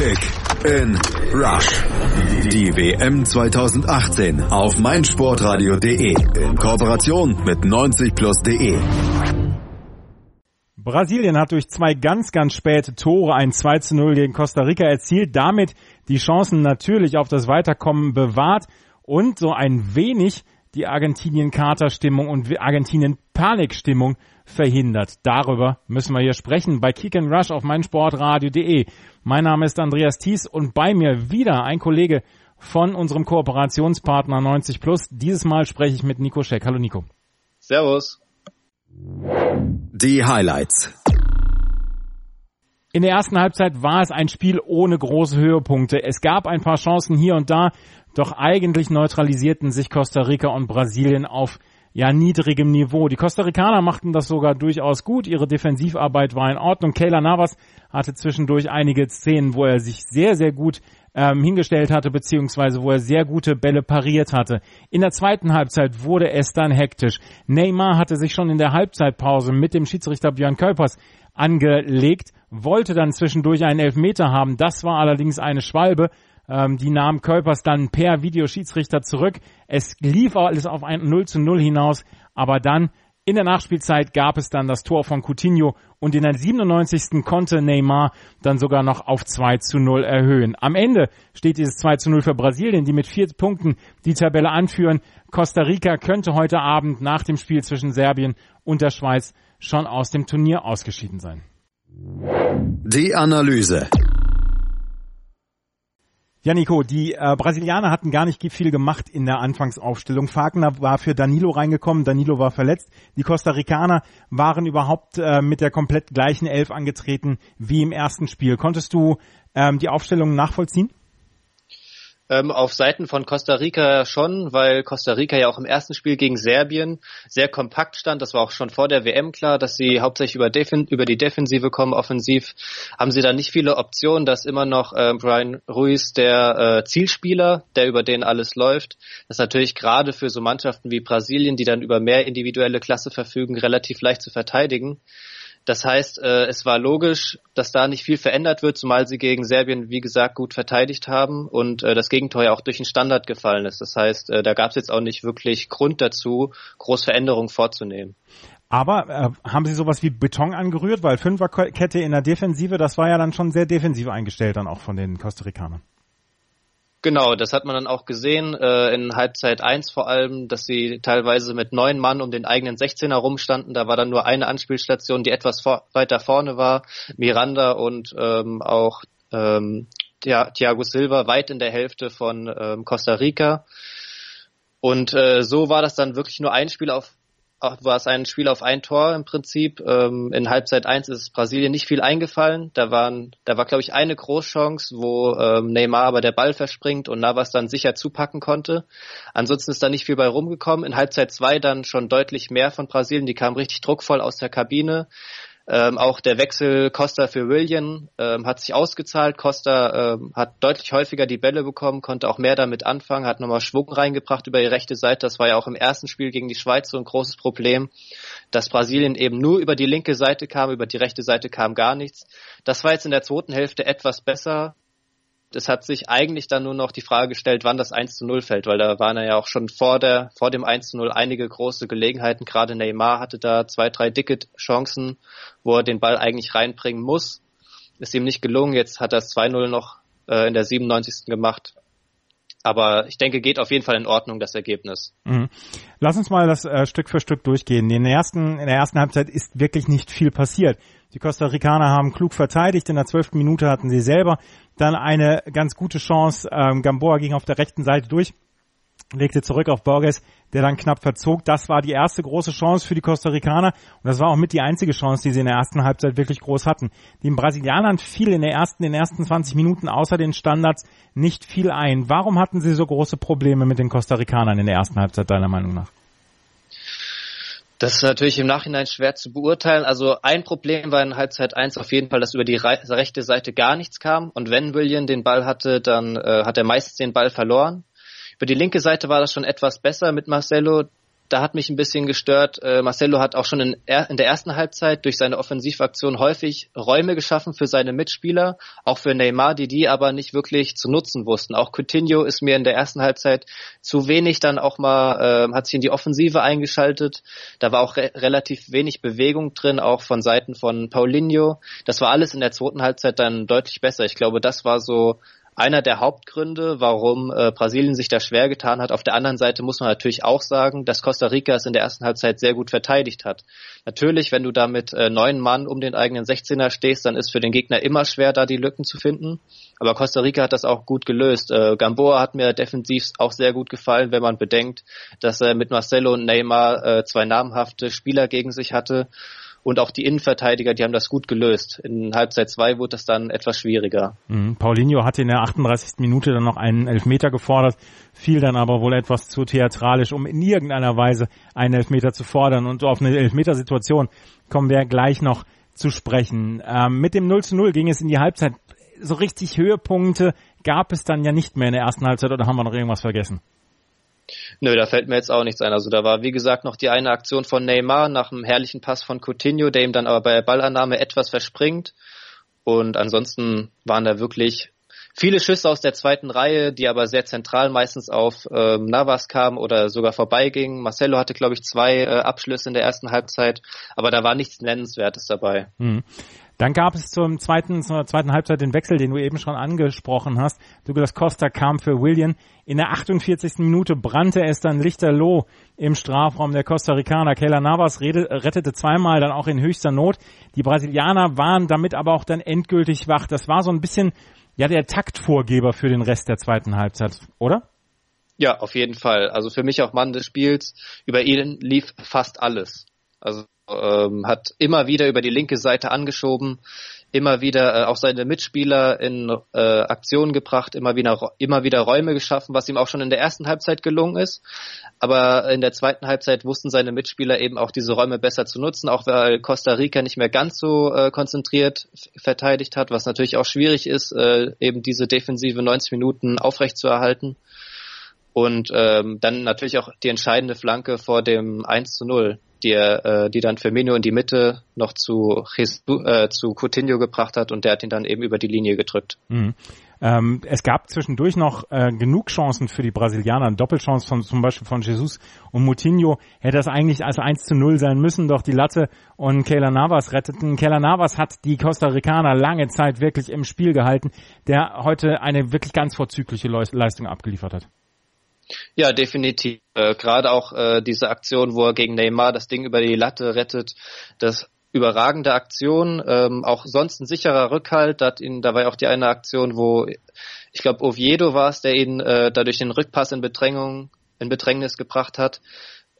Kick in Rush. Die WM 2018 auf meinsportradio.de in Kooperation mit 90plus.de. Brasilien hat durch zwei ganz, ganz späte Tore ein 2 zu 0 gegen Costa Rica erzielt, damit die Chancen natürlich auf das Weiterkommen bewahrt und so ein wenig die Argentinien-Kater-Stimmung und Argentinien-Panik-Stimmung verhindert. Darüber müssen wir hier sprechen bei Kick and Rush auf meinsportradio.de. Mein Name ist Andreas Thies und bei mir wieder ein Kollege von unserem Kooperationspartner 90 Plus. Dieses Mal spreche ich mit Nico Scheck. Hallo Nico. Servus. Die Highlights. In der ersten Halbzeit war es ein Spiel ohne große Höhepunkte. Es gab ein paar Chancen hier und da, doch eigentlich neutralisierten sich Costa Rica und Brasilien auf ja, niedrigem Niveau. Die Costa Ricaner machten das sogar durchaus gut. Ihre Defensivarbeit war in Ordnung. Kayla Navas hatte zwischendurch einige Szenen, wo er sich sehr, sehr gut ähm, hingestellt hatte, beziehungsweise wo er sehr gute Bälle pariert hatte. In der zweiten Halbzeit wurde es dann hektisch. Neymar hatte sich schon in der Halbzeitpause mit dem Schiedsrichter Björn Kölpers angelegt, wollte dann zwischendurch einen Elfmeter haben. Das war allerdings eine Schwalbe. Ähm, die nahm Kölpers dann per Videoschiedsrichter zurück. Es lief alles auf ein 0 zu 0 hinaus, aber dann in der Nachspielzeit gab es dann das Tor von Coutinho und in der 97. konnte Neymar dann sogar noch auf 2 zu 0 erhöhen. Am Ende steht dieses 2 zu 0 für Brasilien, die mit vier Punkten die Tabelle anführen. Costa Rica könnte heute Abend nach dem Spiel zwischen Serbien und der Schweiz schon aus dem Turnier ausgeschieden sein. Die Analyse. Ja, Nico, die äh, Brasilianer hatten gar nicht viel gemacht in der Anfangsaufstellung. Fagner war für Danilo reingekommen, Danilo war verletzt. Die Costa Ricaner waren überhaupt äh, mit der komplett gleichen Elf angetreten wie im ersten Spiel. Konntest du ähm, die Aufstellung nachvollziehen? Ähm, auf Seiten von Costa Rica schon, weil Costa Rica ja auch im ersten Spiel gegen Serbien sehr kompakt stand. Das war auch schon vor der WM klar, dass sie hauptsächlich über, Defen über die Defensive kommen. Offensiv haben sie da nicht viele Optionen. dass immer noch äh, Brian Ruiz der äh, Zielspieler, der über den alles läuft. Das ist natürlich gerade für so Mannschaften wie Brasilien, die dann über mehr individuelle Klasse verfügen, relativ leicht zu verteidigen. Das heißt, äh, es war logisch, dass da nicht viel verändert wird, zumal sie gegen Serbien, wie gesagt, gut verteidigt haben und äh, das Gegentor ja auch durch den Standard gefallen ist. Das heißt, äh, da gab es jetzt auch nicht wirklich Grund dazu, groß Veränderungen vorzunehmen. Aber äh, haben Sie sowas wie Beton angerührt? Weil Fünferkette in der Defensive, das war ja dann schon sehr defensiv eingestellt dann auch von den Costa Ricanern. Genau, das hat man dann auch gesehen äh, in Halbzeit 1 vor allem, dass sie teilweise mit neun Mann um den eigenen 16er rumstanden. Da war dann nur eine Anspielstation, die etwas vor weiter vorne war. Miranda und ähm, auch ähm, ja, Thiago Silva weit in der Hälfte von ähm, Costa Rica. Und äh, so war das dann wirklich nur ein Spiel auf war es ein Spiel auf ein Tor im Prinzip. Ähm, in Halbzeit 1 ist Brasilien nicht viel eingefallen. Da waren, da war glaube ich eine Großchance, wo ähm, Neymar aber der Ball verspringt und Navas dann sicher zupacken konnte. Ansonsten ist da nicht viel bei rumgekommen. In Halbzeit 2 dann schon deutlich mehr von Brasilien. Die kamen richtig druckvoll aus der Kabine. Ähm, auch der Wechsel Costa für William ähm, hat sich ausgezahlt. Costa ähm, hat deutlich häufiger die Bälle bekommen, konnte auch mehr damit anfangen, hat nochmal Schwung reingebracht über die rechte Seite. Das war ja auch im ersten Spiel gegen die Schweiz so ein großes Problem, dass Brasilien eben nur über die linke Seite kam, über die rechte Seite kam gar nichts. Das war jetzt in der zweiten Hälfte etwas besser es hat sich eigentlich dann nur noch die Frage gestellt, wann das 1 zu 0 fällt, weil da waren ja auch schon vor der, vor dem 1 zu 0 einige große Gelegenheiten. Gerade Neymar hatte da zwei, drei dicke Chancen, wo er den Ball eigentlich reinbringen muss. Ist ihm nicht gelungen. Jetzt hat er das 2-0 noch äh, in der 97. gemacht. Aber ich denke, geht auf jeden Fall in Ordnung, das Ergebnis. Mhm. Lass uns mal das äh, Stück für Stück durchgehen. In der, ersten, in der ersten Halbzeit ist wirklich nicht viel passiert. Die Costa Ricaner haben klug verteidigt. In der zwölften Minute hatten sie selber dann eine ganz gute Chance. Ähm, Gamboa ging auf der rechten Seite durch, legte zurück auf Borges, der dann knapp verzog. Das war die erste große Chance für die Costa Ricaner und das war auch mit die einzige Chance, die sie in der ersten Halbzeit wirklich groß hatten. Den Brasilianern fiel in der ersten, in den ersten 20 Minuten außer den Standards nicht viel ein. Warum hatten sie so große Probleme mit den Costa Ricanern in der ersten Halbzeit deiner Meinung nach? Das ist natürlich im Nachhinein schwer zu beurteilen. Also ein Problem war in Halbzeit 1 auf jeden Fall, dass über die rechte Seite gar nichts kam. Und wenn William den Ball hatte, dann äh, hat er meistens den Ball verloren. Über die linke Seite war das schon etwas besser mit Marcelo. da hat mich ein bisschen gestört. Äh, Marcelo hat auch schon in, in, der ersten Halbzeit durch seine Offensivaktion häufig Räume geschaffen für seine Mitspieler, auch für Neymar, die die aber nicht wirklich zu nutzen wussten. Auch Coutinho ist mir in der ersten Halbzeit zu wenig dann auch mal, äh, hat sich in die Offensive eingeschaltet. Da war auch re relativ wenig Bewegung drin, auch von Seiten von Paulinho. Das war alles in der zweiten Halbzeit dann deutlich besser. Ich glaube, das war so einer der Hauptgründe, warum äh, Brasilien sich da schwer getan hat. Auf der anderen Seite muss man natürlich auch sagen, dass Costa Rica es in der ersten Halbzeit sehr gut verteidigt hat. Natürlich, wenn du da mit äh, neun Mann um den eigenen 16er stehst, dann ist für den Gegner immer schwer, da die Lücken zu finden. Aber Costa Rica hat das auch gut gelöst. Äh, Gamboa hat mir defensiv auch sehr gut gefallen, wenn man bedenkt, dass er mit Marcelo und Neymar äh, zwei namhafte Spieler gegen sich hatte und auch die Innenverteidiger, die haben das gut gelöst. In Halbzeit zwei wurde das dann etwas schwieriger. Mhm. Paulinho hatte in der 38. Minute dann noch einen Elfmeter gefordert, fiel dann aber wohl etwas zu theatralisch, um in irgendeiner Weise einen Elfmeter zu fordern. Und auf eine Elfmetersituation kommen wir gleich noch zu sprechen. Ähm, mit dem 0 zu 0 ging es in die Halbzeit. So richtig Höhepunkte gab es dann ja nicht mehr in der ersten Halbzeit oder haben wir noch irgendwas vergessen? Nö, da fällt mir jetzt auch nichts ein. Also da war, wie gesagt, noch die eine Aktion von Neymar nach einem herrlichen Pass von Coutinho, der ihm dann aber bei der Ballannahme etwas verspringt. Und ansonsten waren da wirklich viele Schüsse aus der zweiten Reihe, die aber sehr zentral meistens auf ähm, Navas kamen oder sogar vorbeigingen. Marcelo hatte, glaube ich, zwei äh, Abschlüsse in der ersten Halbzeit, aber da war nichts Nennenswertes dabei. Mhm. Dann gab es zum zweiten, zur zweiten Halbzeit den Wechsel, den du eben schon angesprochen hast. Douglas Costa kam für William. In der 48. Minute brannte es dann lichterloh im Strafraum der Costa Ricaner. Keller Navas rettete zweimal, dann auch in höchster Not. Die Brasilianer waren damit aber auch dann endgültig wach. Das war so ein bisschen, ja, der Taktvorgeber für den Rest der zweiten Halbzeit, oder? Ja, auf jeden Fall. Also für mich auch Mann des Spiels. Über ihn lief fast alles. Also ähm, hat immer wieder über die linke Seite angeschoben, immer wieder äh, auch seine Mitspieler in äh, Aktionen gebracht, immer wieder, immer wieder Räume geschaffen, was ihm auch schon in der ersten Halbzeit gelungen ist. Aber in der zweiten Halbzeit wussten seine Mitspieler eben auch diese Räume besser zu nutzen, auch weil Costa Rica nicht mehr ganz so äh, konzentriert verteidigt hat, was natürlich auch schwierig ist, äh, eben diese defensive 90 Minuten aufrechtzuerhalten. Und ähm, dann natürlich auch die entscheidende Flanke vor dem 1 zu 0 die, äh, die dann Firmino in die Mitte noch zu, Jesus, äh, zu Coutinho gebracht hat und der hat ihn dann eben über die Linie gedrückt. Mhm. Ähm, es gab zwischendurch noch äh, genug Chancen für die Brasilianer, eine Doppelchance von zum Beispiel von Jesus und Moutinho hätte das eigentlich als 1 zu 0 sein müssen, doch die Latte und Keylor Navas retteten. Keylor Navas hat die Costa Ricaner lange Zeit wirklich im Spiel gehalten, der heute eine wirklich ganz vorzügliche Leistung abgeliefert hat. Ja, definitiv. Äh, Gerade auch äh, diese Aktion, wo er gegen Neymar das Ding über die Latte rettet, das überragende Aktion, ähm, auch sonst ein sicherer Rückhalt. Da, hat ihn, da war ja auch die eine Aktion, wo ich glaube Oviedo war es, der ihn äh, dadurch den Rückpass in Bedrängung, in Bedrängnis gebracht hat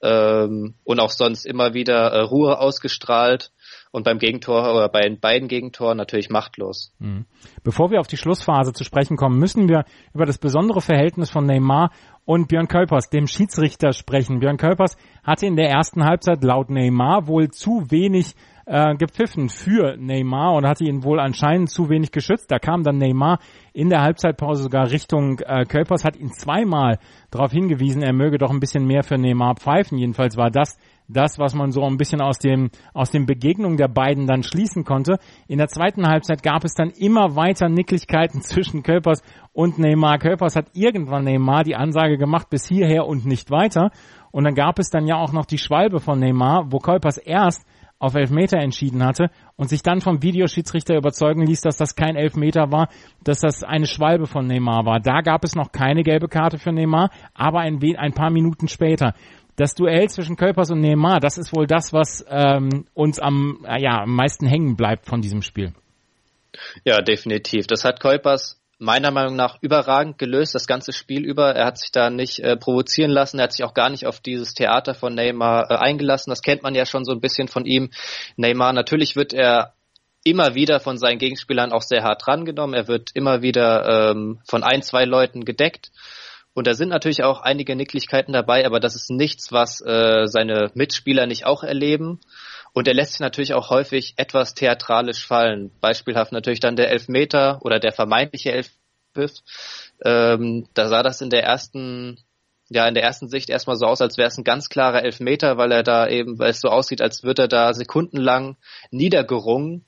ähm, und auch sonst immer wieder äh, Ruhe ausgestrahlt und beim Gegentor oder bei den beiden Gegentoren natürlich machtlos. Mhm. Bevor wir auf die Schlussphase zu sprechen kommen, müssen wir über das besondere Verhältnis von Neymar und Björn Kölpers, dem Schiedsrichter, sprechen. Björn Kölpers hatte in der ersten Halbzeit laut Neymar wohl zu wenig äh, gepfiffen für Neymar und hatte ihn wohl anscheinend zu wenig geschützt. Da kam dann Neymar in der Halbzeitpause sogar Richtung äh, Kölpers, hat ihn zweimal darauf hingewiesen, er möge doch ein bisschen mehr für Neymar pfeifen. Jedenfalls war das das, was man so ein bisschen aus dem, aus den Begegnungen der beiden dann schließen konnte. In der zweiten Halbzeit gab es dann immer weiter Nicklichkeiten zwischen Kölpers und Neymar. Kölpers hat irgendwann Neymar die Ansage gemacht, bis hierher und nicht weiter. Und dann gab es dann ja auch noch die Schwalbe von Neymar, wo Kölpers erst auf Elfmeter entschieden hatte und sich dann vom Videoschiedsrichter überzeugen ließ, dass das kein Elfmeter war, dass das eine Schwalbe von Neymar war. Da gab es noch keine gelbe Karte für Neymar, aber ein, ein paar Minuten später das Duell zwischen Kölpers und Neymar, das ist wohl das, was ähm, uns am, äh, ja, am meisten hängen bleibt von diesem Spiel. Ja, definitiv. Das hat Kölpers meiner Meinung nach überragend gelöst, das ganze Spiel über. Er hat sich da nicht äh, provozieren lassen, er hat sich auch gar nicht auf dieses Theater von Neymar äh, eingelassen. Das kennt man ja schon so ein bisschen von ihm. Neymar, natürlich wird er immer wieder von seinen Gegenspielern auch sehr hart rangenommen. Er wird immer wieder ähm, von ein, zwei Leuten gedeckt. Und da sind natürlich auch einige Nicklichkeiten dabei, aber das ist nichts, was äh, seine Mitspieler nicht auch erleben. Und er lässt sich natürlich auch häufig etwas theatralisch fallen. Beispielhaft natürlich dann der Elfmeter oder der vermeintliche Elfpfiff. Ähm, da sah das in der ersten ja in der ersten Sicht erstmal so aus, als wäre es ein ganz klarer Elfmeter, weil er da eben, weil es so aussieht, als würde er da sekundenlang niedergerungen.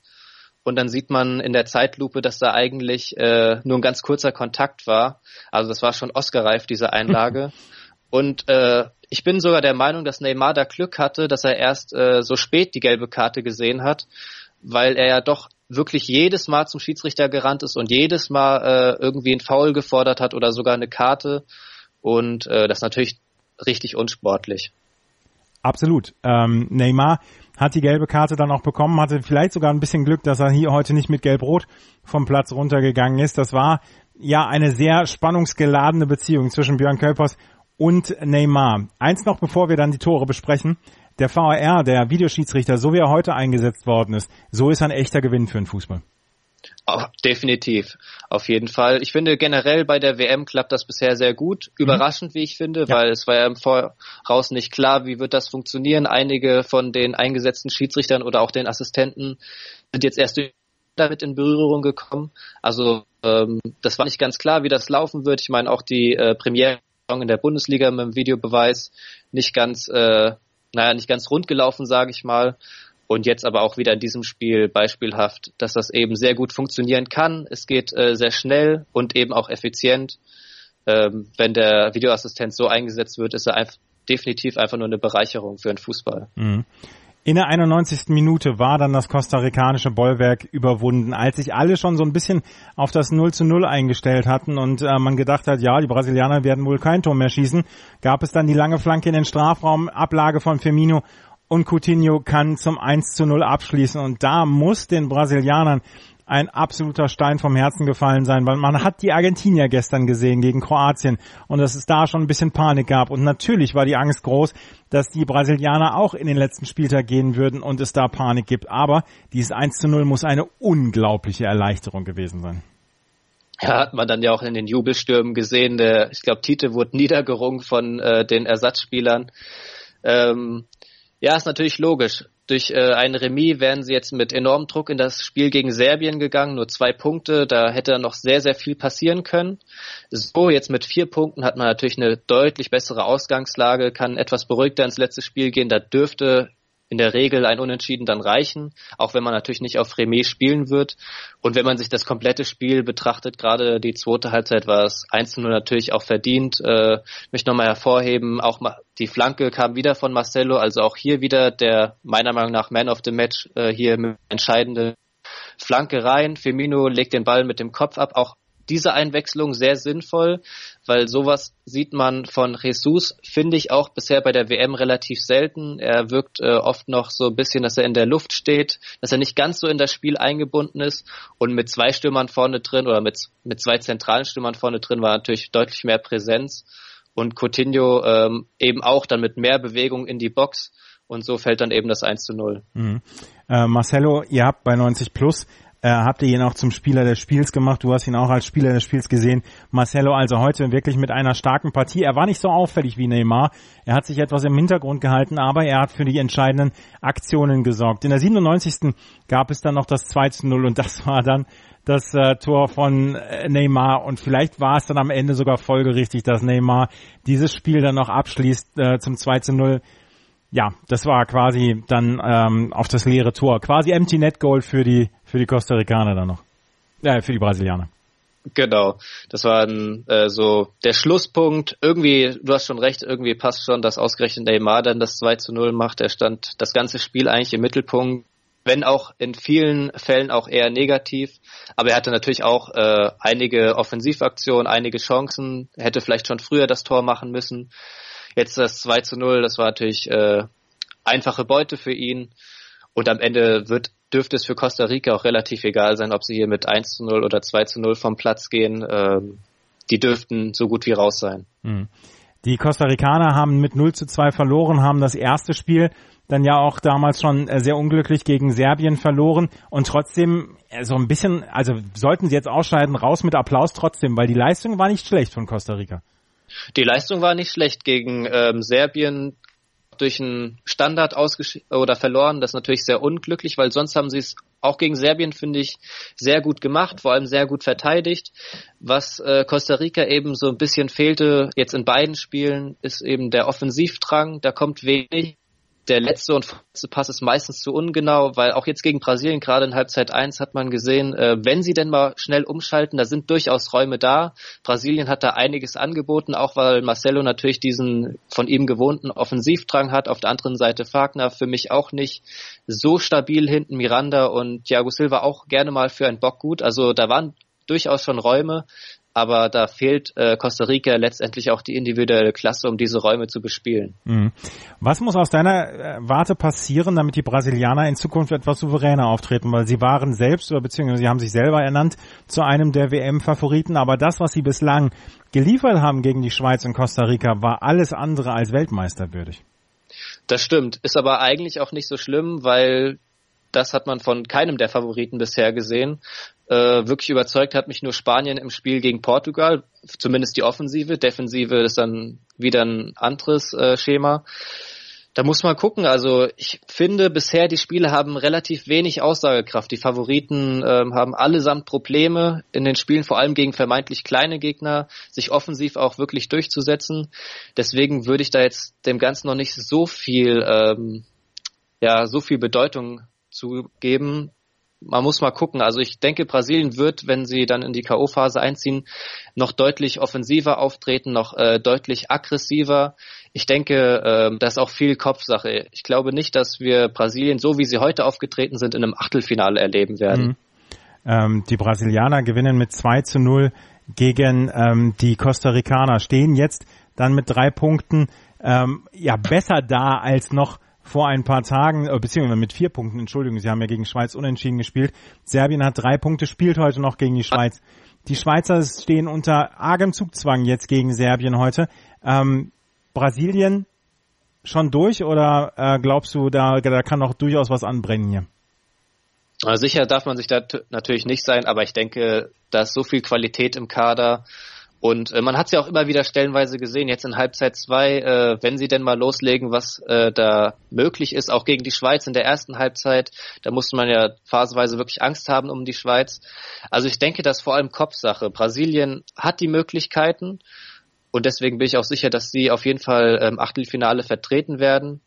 Und dann sieht man in der Zeitlupe, dass da eigentlich äh, nur ein ganz kurzer Kontakt war. Also das war schon Oscar-reif, diese Einlage. Und äh, ich bin sogar der Meinung, dass Neymar da Glück hatte, dass er erst äh, so spät die gelbe Karte gesehen hat, weil er ja doch wirklich jedes Mal zum Schiedsrichter gerannt ist und jedes Mal äh, irgendwie ein Foul gefordert hat oder sogar eine Karte. Und äh, das ist natürlich richtig unsportlich. Absolut. Ähm, Neymar hat die gelbe Karte dann auch bekommen, hatte vielleicht sogar ein bisschen Glück, dass er hier heute nicht mit Gelb-Rot vom Platz runtergegangen ist. Das war ja eine sehr spannungsgeladene Beziehung zwischen Björn Kölpers und Neymar. Eins noch, bevor wir dann die Tore besprechen. Der VAR, der Videoschiedsrichter, so wie er heute eingesetzt worden ist, so ist ein echter Gewinn für den Fußball. Oh, definitiv, auf jeden Fall. Ich finde generell bei der WM klappt das bisher sehr gut. Mhm. Überraschend, wie ich finde, ja. weil es war ja im Voraus nicht klar, wie wird das funktionieren. Einige von den eingesetzten Schiedsrichtern oder auch den Assistenten sind jetzt erst damit in Berührung gekommen. Also ähm, das war nicht ganz klar, wie das laufen wird. Ich meine auch die äh, Premiere in der Bundesliga mit dem Videobeweis nicht ganz, äh, naja, nicht ganz rund gelaufen, sage ich mal. Und jetzt aber auch wieder in diesem Spiel beispielhaft, dass das eben sehr gut funktionieren kann. Es geht äh, sehr schnell und eben auch effizient. Ähm, wenn der Videoassistent so eingesetzt wird, ist er einfach, definitiv einfach nur eine Bereicherung für den Fußball. Mhm. In der 91. Minute war dann das kostarikanische Bollwerk überwunden, als sich alle schon so ein bisschen auf das 0 zu 0 eingestellt hatten und äh, man gedacht hat, ja, die Brasilianer werden wohl kein Tor mehr schießen, gab es dann die lange Flanke in den Strafraum, Ablage von Firmino und Coutinho kann zum 1 zu 0 abschließen und da muss den Brasilianern ein absoluter Stein vom Herzen gefallen sein, weil man hat die Argentinier gestern gesehen gegen Kroatien und dass es da schon ein bisschen Panik gab. Und natürlich war die Angst groß, dass die Brasilianer auch in den letzten Spieltag gehen würden und es da Panik gibt. Aber dieses 1 zu 0 muss eine unglaubliche Erleichterung gewesen sein. Ja, hat man dann ja auch in den Jubelstürmen gesehen. Der, ich glaube, Tite wurde niedergerungen von äh, den Ersatzspielern. Ähm, ja, ist natürlich logisch. Durch äh, ein Remis wären sie jetzt mit enormem Druck in das Spiel gegen Serbien gegangen, nur zwei Punkte, da hätte noch sehr, sehr viel passieren können. So, jetzt mit vier Punkten hat man natürlich eine deutlich bessere Ausgangslage, kann etwas beruhigter ins letzte Spiel gehen, da dürfte in der Regel ein Unentschieden dann reichen, auch wenn man natürlich nicht auf Remis spielen wird. Und wenn man sich das komplette Spiel betrachtet, gerade die zweite Halbzeit war es 1 0 natürlich auch verdient. Äh, möchte nochmal hervorheben, auch die Flanke kam wieder von Marcelo, also auch hier wieder der meiner Meinung nach Man of the Match äh, hier mit entscheidende Flanke rein. Firmino legt den Ball mit dem Kopf ab, auch diese Einwechslung sehr sinnvoll, weil sowas sieht man von Jesus, finde ich auch bisher bei der WM relativ selten. Er wirkt äh, oft noch so ein bisschen, dass er in der Luft steht, dass er nicht ganz so in das Spiel eingebunden ist und mit zwei Stürmern vorne drin oder mit, mit zwei zentralen Stürmern vorne drin war natürlich deutlich mehr Präsenz und Coutinho ähm, eben auch dann mit mehr Bewegung in die Box und so fällt dann eben das 1 zu 0. Mhm. Äh, Marcelo, ihr habt bei 90 Plus äh, habt ihr ihn auch zum Spieler des Spiels gemacht. Du hast ihn auch als Spieler des Spiels gesehen. Marcelo also heute wirklich mit einer starken Partie. Er war nicht so auffällig wie Neymar. Er hat sich etwas im Hintergrund gehalten, aber er hat für die entscheidenden Aktionen gesorgt. In der 97. gab es dann noch das 2 zu 0 und das war dann das äh, Tor von äh, Neymar und vielleicht war es dann am Ende sogar folgerichtig, dass Neymar dieses Spiel dann noch abschließt äh, zum 2 zu 0 ja, das war quasi dann ähm, auf das leere Tor. Quasi Empty Net Goal für die für die Costa Ricaner dann noch. Ja, für die Brasilianer. Genau, das war ein, äh, so der Schlusspunkt. Irgendwie, du hast schon recht, irgendwie passt schon, dass ausgerechnet Neymar dann das 2 zu 0 macht. Er stand das ganze Spiel eigentlich im Mittelpunkt, wenn auch in vielen Fällen auch eher negativ. Aber er hatte natürlich auch äh, einige Offensivaktionen, einige Chancen, hätte vielleicht schon früher das Tor machen müssen. Jetzt das 2 zu 0, das war natürlich äh, einfache Beute für ihn. Und am Ende wird, dürfte es für Costa Rica auch relativ egal sein, ob sie hier mit 1 zu 0 oder 2 zu 0 vom Platz gehen. Ähm, die dürften so gut wie raus sein. Mhm. Die Costa Ricaner haben mit 0 zu 2 verloren, haben das erste Spiel dann ja auch damals schon äh, sehr unglücklich gegen Serbien verloren und trotzdem äh, so ein bisschen, also sollten sie jetzt ausscheiden, raus mit Applaus trotzdem, weil die Leistung war nicht schlecht von Costa Rica. Die Leistung war nicht schlecht gegen ähm, Serbien durch einen Standard ausgeschieden oder verloren. Das ist natürlich sehr unglücklich, weil sonst haben sie es auch gegen Serbien finde ich sehr gut gemacht, vor allem sehr gut verteidigt. Was äh, Costa Rica eben so ein bisschen fehlte, jetzt in beiden Spielen, ist eben der Offensivdrang. Da kommt wenig der letzte und vorletzte Pass ist meistens zu ungenau, weil auch jetzt gegen Brasilien, gerade in Halbzeit 1, hat man gesehen, äh, wenn sie denn mal schnell umschalten, da sind durchaus Räume da. Brasilien hat da einiges angeboten, auch weil Marcelo natürlich diesen von ihm gewohnten Offensivdrang hat. Auf der anderen Seite Fagner für mich auch nicht so stabil hinten. Miranda und Thiago Silva auch gerne mal für einen Bock gut. Also da waren durchaus schon Räume aber da fehlt äh, Costa Rica letztendlich auch die individuelle Klasse, um diese Räume zu bespielen. Mhm. Was muss aus deiner äh, Warte passieren, damit die Brasilianer in Zukunft etwas souveräner auftreten? Weil sie waren selbst, oder beziehungsweise sie haben sich selber ernannt zu einem der WM-Favoriten, aber das, was sie bislang geliefert haben gegen die Schweiz und Costa Rica, war alles andere als weltmeisterwürdig. Das stimmt, ist aber eigentlich auch nicht so schlimm, weil das hat man von keinem der Favoriten bisher gesehen. Äh, wirklich überzeugt hat mich nur Spanien im Spiel gegen Portugal, zumindest die Offensive. Defensive ist dann wieder ein anderes äh, Schema. Da muss man gucken. Also ich finde, bisher die Spiele haben relativ wenig Aussagekraft. Die Favoriten ähm, haben allesamt Probleme in den Spielen, vor allem gegen vermeintlich kleine Gegner, sich offensiv auch wirklich durchzusetzen. Deswegen würde ich da jetzt dem Ganzen noch nicht so viel, ähm, ja, so viel Bedeutung zu geben. Man muss mal gucken. Also ich denke, Brasilien wird, wenn sie dann in die K.O.-Phase einziehen, noch deutlich offensiver auftreten, noch äh, deutlich aggressiver. Ich denke, äh, das ist auch viel Kopfsache. Ich glaube nicht, dass wir Brasilien, so wie sie heute aufgetreten sind, in einem Achtelfinale erleben werden. Mhm. Ähm, die Brasilianer gewinnen mit 2 zu 0 gegen ähm, die Costa Ricaner, stehen jetzt dann mit drei Punkten ähm, ja besser da als noch vor ein paar Tagen, äh, beziehungsweise mit vier Punkten, Entschuldigung, sie haben ja gegen Schweiz unentschieden gespielt. Serbien hat drei Punkte, spielt heute noch gegen die Schweiz. Die Schweizer stehen unter argem Zugzwang jetzt gegen Serbien heute. Ähm, Brasilien schon durch oder äh, glaubst du, da, da kann noch durchaus was anbrennen hier? Also sicher darf man sich da natürlich nicht sein, aber ich denke, da ist so viel Qualität im Kader und äh, man hat es ja auch immer wieder stellenweise gesehen, jetzt in Halbzeit zwei, äh, wenn sie denn mal loslegen, was äh, da möglich ist, auch gegen die Schweiz in der ersten Halbzeit, da musste man ja phasenweise wirklich Angst haben um die Schweiz. Also ich denke, das ist vor allem Kopfsache. Brasilien hat die Möglichkeiten und deswegen bin ich auch sicher, dass sie auf jeden Fall im ähm, Achtelfinale vertreten werden.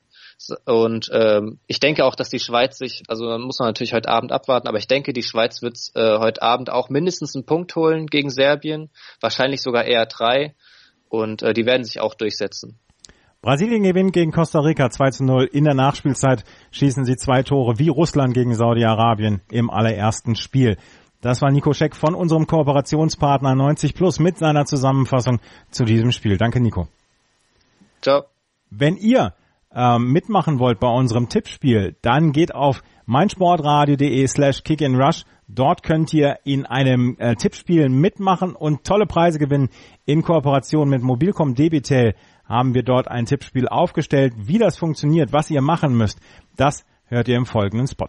Und ähm, ich denke auch, dass die Schweiz sich, also muss man natürlich heute Abend abwarten, aber ich denke, die Schweiz wird äh, heute Abend auch mindestens einen Punkt holen gegen Serbien, wahrscheinlich sogar eher drei. Und äh, die werden sich auch durchsetzen. Brasilien gewinnt gegen Costa Rica 2 zu 0. In der Nachspielzeit schießen sie zwei Tore wie Russland gegen Saudi-Arabien im allerersten Spiel. Das war Nico Scheck von unserem Kooperationspartner 90 Plus mit seiner Zusammenfassung zu diesem Spiel. Danke, Nico. Ciao. Wenn ihr ähm, mitmachen wollt bei unserem Tippspiel, dann geht auf meinsportradio.de slash kickandrush. Dort könnt ihr in einem äh, Tippspiel mitmachen und tolle Preise gewinnen. In Kooperation mit Mobilcom Debitel haben wir dort ein Tippspiel aufgestellt. Wie das funktioniert, was ihr machen müsst, das hört ihr im folgenden Spot.